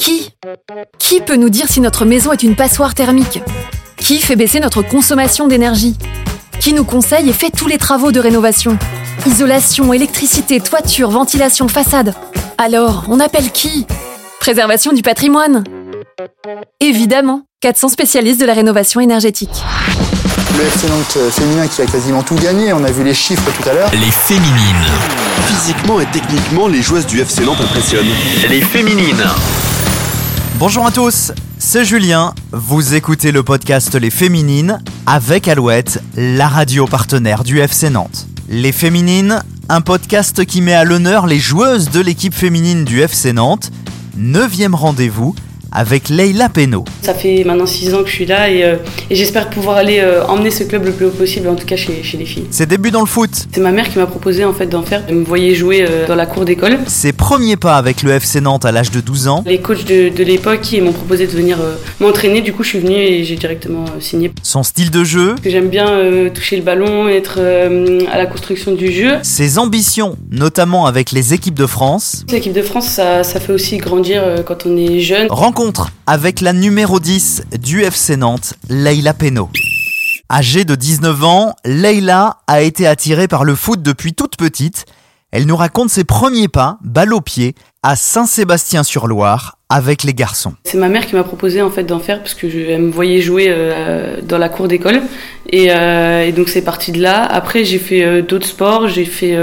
Qui? Qui peut nous dire si notre maison est une passoire thermique? Qui fait baisser notre consommation d'énergie? Qui nous conseille et fait tous les travaux de rénovation? Isolation, électricité, toiture, ventilation, façade. Alors, on appelle qui? Préservation du patrimoine Évidemment, 400 spécialistes de la rénovation énergétique. Le FC Nantes euh, féminin qui a quasiment tout gagné, on a vu les chiffres tout à l'heure. Les féminines. Physiquement et techniquement, les joueuses du FC Nantes impressionnent. Les féminines. Bonjour à tous, c'est Julien. Vous écoutez le podcast Les Féminines avec Alouette, la radio partenaire du FC Nantes. Les Féminines, un podcast qui met à l'honneur les joueuses de l'équipe féminine du FC Nantes. Neuvième rendez-vous avec Leila Peno. Ça fait maintenant 6 ans que je suis là et, euh, et j'espère pouvoir aller euh, emmener ce club le plus haut possible, en tout cas chez, chez les filles. Ses débuts dans le foot, C'est ma mère qui m'a proposé en fait d'en faire. Elle me voyait jouer euh, dans la cour d'école. ses premiers pas avec le FC Nantes à l'âge de 12 ans, Les coachs de, de l'époque m'ont proposé de venir m'entraîner, du coup je suis venue et j'ai directement signé. son style de jeu, J'aime bien toucher le ballon, être à la construction du jeu. ses ambitions, notamment avec les équipes de France, L'équipe de France, ça, ça fait aussi grandir quand on est jeune. rencontre avec la numéro 10 du FC Nantes, Leila Peno. Âgée de 19 ans, Leila a été attirée par le foot depuis toute petite. Elle nous raconte ses premiers pas, balle au pied, à Saint-Sébastien-sur-Loire, avec les garçons. C'est ma mère qui m'a proposé en fait d'en faire parce que je, me voyait jouer euh, dans la cour d'école et, euh, et donc c'est parti de là. Après j'ai fait euh, d'autres sports, j'ai fait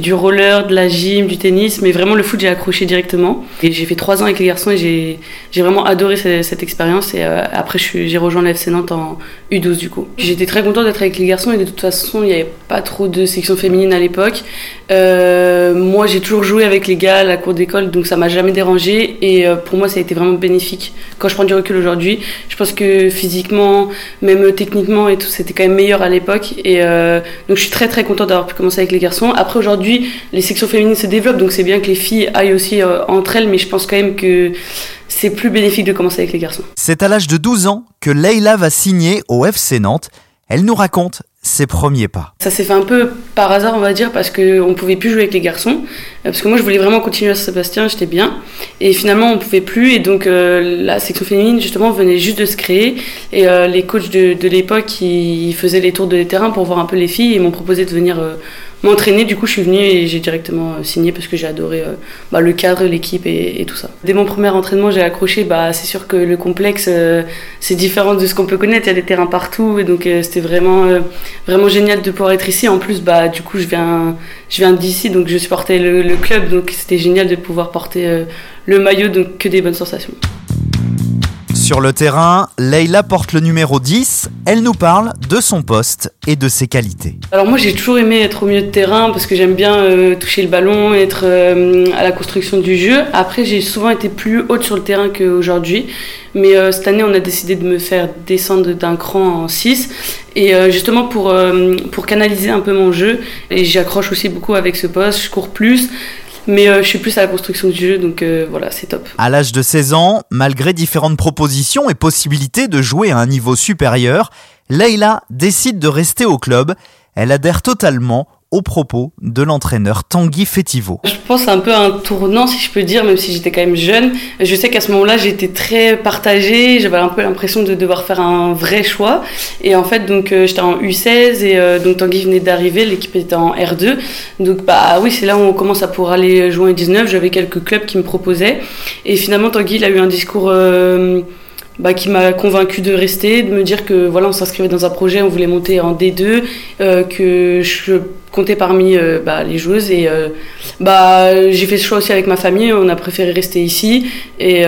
du roller, de la gym, du tennis, mais vraiment le foot j'ai accroché directement. Et j'ai fait trois ans avec les garçons et j'ai vraiment adoré cette, expérience et après j'ai rejoint le FC Nantes en U12 du coup. J'étais très contente d'être avec les garçons et de toute façon il n'y avait pas trop de section féminine à l'époque. Moi j'ai toujours joué avec les gars la d'école donc ça m'a jamais dérangé et euh, pour moi ça a été vraiment bénéfique. Quand je prends du recul aujourd'hui, je pense que physiquement, même techniquement et tout, c'était quand même meilleur à l'époque et euh, donc je suis très très contente d'avoir pu commencer avec les garçons. Après aujourd'hui, les sections féminines se développent donc c'est bien que les filles aillent aussi euh, entre elles mais je pense quand même que c'est plus bénéfique de commencer avec les garçons. C'est à l'âge de 12 ans que Leila va signer au FC Nantes. Elle nous raconte ses premiers pas. Ça s'est fait un peu par hasard, on va dire, parce qu'on pouvait plus jouer avec les garçons. Euh, Parce que moi, je voulais vraiment continuer à Saint-Sébastien, j'étais bien. Et finalement, on pouvait plus. Et donc, euh, la section féminine, justement, venait juste de se créer. Et euh, les coachs de, l'époque, ils faisaient les tours de terrain pour voir un peu les filles et m'ont proposé de venir euh, m'entraîner. Du coup, je suis venue et j'ai directement signé parce que j'ai adoré bah, le cadre, l'équipe et, et tout ça. Dès mon premier entraînement, j'ai accroché. Bah, c'est sûr que le complexe, c'est différent de ce qu'on peut connaître. Il y a des terrains partout. Et donc, c'était vraiment, vraiment génial de pouvoir être ici. En plus, bah, du coup, je viens, je viens d'ici, donc je supportais le, club. Donc, c'était génial de pouvoir porter euh, le maillot. Donc, que des bonnes sensations. Sur le terrain, Leila porte le numéro 10. Elle nous parle de son poste et de ses qualités. Alors moi j'ai toujours aimé être au milieu de terrain parce que j'aime bien euh, toucher le ballon, être euh, à la construction du jeu. Après j'ai souvent été plus haute sur le terrain qu'aujourd'hui. Mais euh, cette année on a décidé de me faire descendre d'un cran en 6. Et justement pour, pour canaliser un peu mon jeu. Et j'accroche aussi beaucoup avec ce poste, je cours plus. Mais euh, je suis plus à la construction du jeu donc euh, voilà c'est top. À l'âge de 16 ans, malgré différentes propositions et possibilités de jouer à un niveau supérieur, Leila décide de rester au club. Elle adhère totalement aux propos de l'entraîneur Tanguy Fétivo. Je pense un peu à un tournant, si je peux dire, même si j'étais quand même jeune. Je sais qu'à ce moment-là, j'étais très partagée. J'avais un peu l'impression de devoir faire un vrai choix. Et en fait, donc euh, j'étais en U16 et euh, donc Tanguy venait d'arriver. L'équipe était en R2. Donc bah oui, c'est là où on commence à pouvoir aller jouer en 19. J'avais quelques clubs qui me proposaient. Et finalement, Tanguy, il a eu un discours. euh, bah, qui m'a convaincu de rester, de me dire que voilà, on s'inscrivait dans un projet, on voulait monter en D2, euh, que je comptais parmi euh, bah, les joueuses et euh, bah, j'ai fait ce choix aussi avec ma famille, on a préféré rester ici et,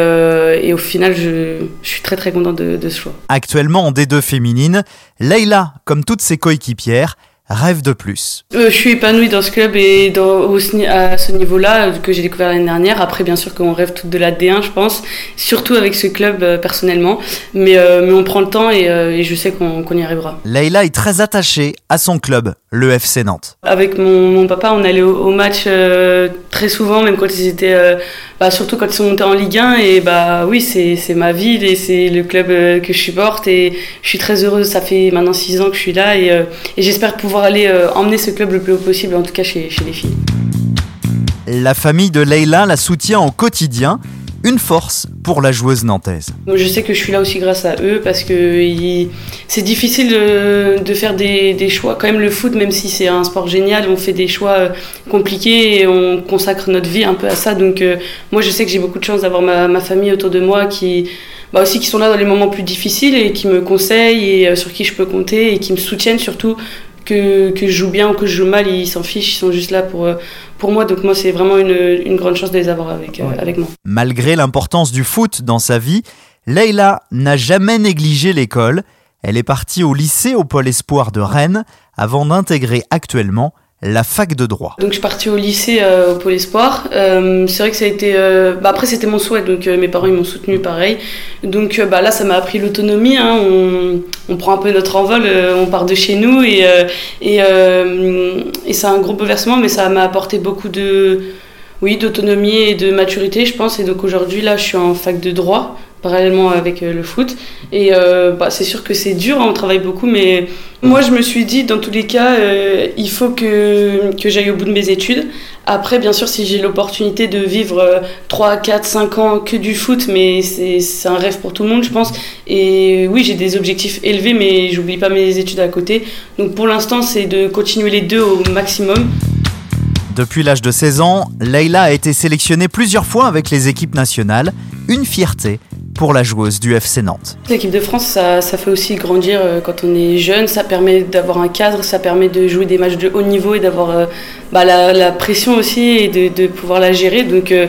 au final je, suis très très contente de, de ce choix. Actuellement en D2 féminine, Leila, comme toutes ses coéquipières, rêve de plus. Euh, je suis épanouie dans ce club et dans, au, à ce niveau-là euh, que j'ai découvert l'année dernière. Après, bien sûr qu'on rêve toutes de la D1, je pense, surtout avec ce club euh, personnellement. Mais, euh, mais on prend le temps et, euh, et je sais qu'on qu'on y arrivera. Leila est très attachée à son club, le FC Nantes. Avec mon, mon papa, on allait au, au match euh, très souvent, même quand ils étaient, euh, bah, surtout quand ils sont montés en Ligue 1. Et bah oui, c'est ma ville et c'est le club euh, que je supporte. Et je suis très heureuse. Ça fait maintenant six ans que je suis là et, et j'espère pouvoir aller emmener ce club le plus haut possible, en tout cas chez, chez les filles. La famille de Leila la soutient au quotidien. Une force pour la joueuse nantaise. Je sais que je suis là aussi grâce à eux parce que c'est difficile de, faire des, des, choix. Quand même, le foot, même si c'est un sport génial, on fait des choix euh, compliqués et on consacre notre vie un peu à ça. Donc, euh, moi, je sais que j'ai beaucoup de chance d'avoir ma, ma, famille autour de moi qui, bah aussi, qui sont là dans les moments plus difficiles et qui me conseillent et euh, sur qui je peux compter et qui me soutiennent surtout. Que, que, je joue bien ou que je joue mal, ils s'en fichent, ils sont juste là pour, pour moi. Donc moi, c'est vraiment une, une, grande chance de les avoir avec, ouais. euh, avec moi. Malgré l'importance du foot dans sa vie, Leïla n'a jamais négligé l'école. Elle est partie au lycée au Pôle Espoir de Rennes avant d'intégrer actuellement la fac de droit. Donc je suis partie au lycée euh, au Pôle Espoir. Euh, c'est vrai que ça a été... Euh, bah, après c'était mon souhait, donc mes parents ils m'ont soutenu pareil. Donc bah, là ça m'a appris l'autonomie. Hein. On, prend un peu notre envol, on part de chez nous et, et, et c'est un gros bouleversement, mais ça m'a apporté beaucoup de... Oui, d'autonomie et de maturité, je pense. Et donc aujourd'hui, là, je suis en fac de droit parallèlement avec le foot. Et euh, bah, c'est sûr que c'est dur, hein, on travaille beaucoup, mais moi je me suis dit, dans tous les cas, euh, il faut que, que j'aille au bout de mes études. Après, bien sûr, si j'ai l'opportunité de vivre euh, 3, 4, 5 ans que du foot, mais c'est un rêve pour tout le monde, je pense. Et oui, j'ai des objectifs élevés, mais j'oublie pas mes études à côté. Donc pour l'instant, c'est de continuer les deux au maximum. Depuis l'âge de 16 ans, Leïla a été sélectionnée plusieurs fois avec les équipes nationales. Une fierté pour la joueuse du FC Nantes. L'équipe de France, ça, fait aussi grandir euh, quand on est jeune, ça permet d'avoir un cadre, ça permet de jouer des matchs de haut niveau et d'avoir euh, bah, la, la, pression aussi et de, de, pouvoir la gérer. Donc euh,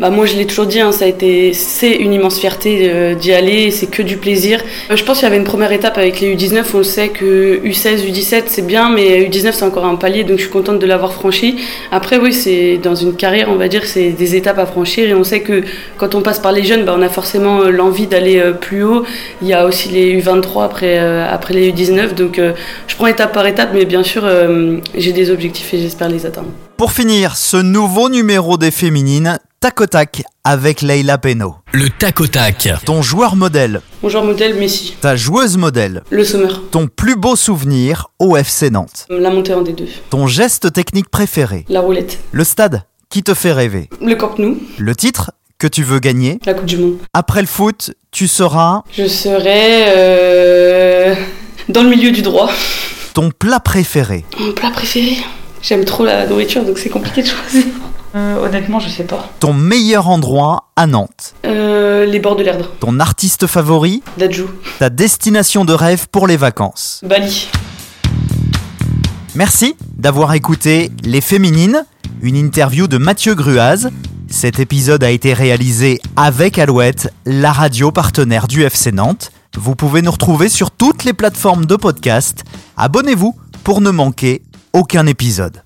bah, moi je l'ai toujours dit, hein, ça a été, c'est une immense fierté euh, d'y aller, c'est que du plaisir. Euh, je pense qu'il y avait une première étape avec les U19, on sait que U16, U17 c'est bien, mais U19 c'est encore un palier, donc je suis contente de l'avoir franchi. Après oui, c'est dans une carrière, on va dire, c'est des étapes à franchir et on sait que quand on passe par les jeunes, bah, on a forcément l'envie d'aller plus haut. Il y a aussi les U23 après, après les U19, donc je prends étape par étape, mais bien sûr j'ai des objectifs et j'espère les atteindre. Pour finir, ce nouveau numéro des féminines, tac au tac avec Leïla Peno. Le tac au tac. Ton joueur modèle. Mon joueur modèle, Messi. Ta joueuse modèle. Le Sommer. Ton plus beau souvenir au FC Nantes. La montée en D2. Ton geste technique préféré. La roulette. Le stade qui te fait rêver. Le Camp Nou. Le titre que tu veux gagner. La Coupe du Monde. Après le foot, tu seras. Je serai euh, dans le milieu du droit. Ton plat préféré. Mon plat préféré J'aime trop la nourriture, donc c'est compliqué de choisir. Euh, honnêtement, je sais pas. Ton meilleur endroit à Nantes. Euh, les bords de l'Erdre. Ton artiste favori. Dadju. Ta destination de rêve pour les vacances. Bali. Merci d'avoir écouté Les Féminines, une interview de Mathieu Gruaz. Cet épisode a été réalisé avec Alouette, la radio partenaire du FC Nantes. Vous pouvez nous retrouver sur toutes les plateformes de podcast. Abonnez-vous pour ne manquer aucun épisode.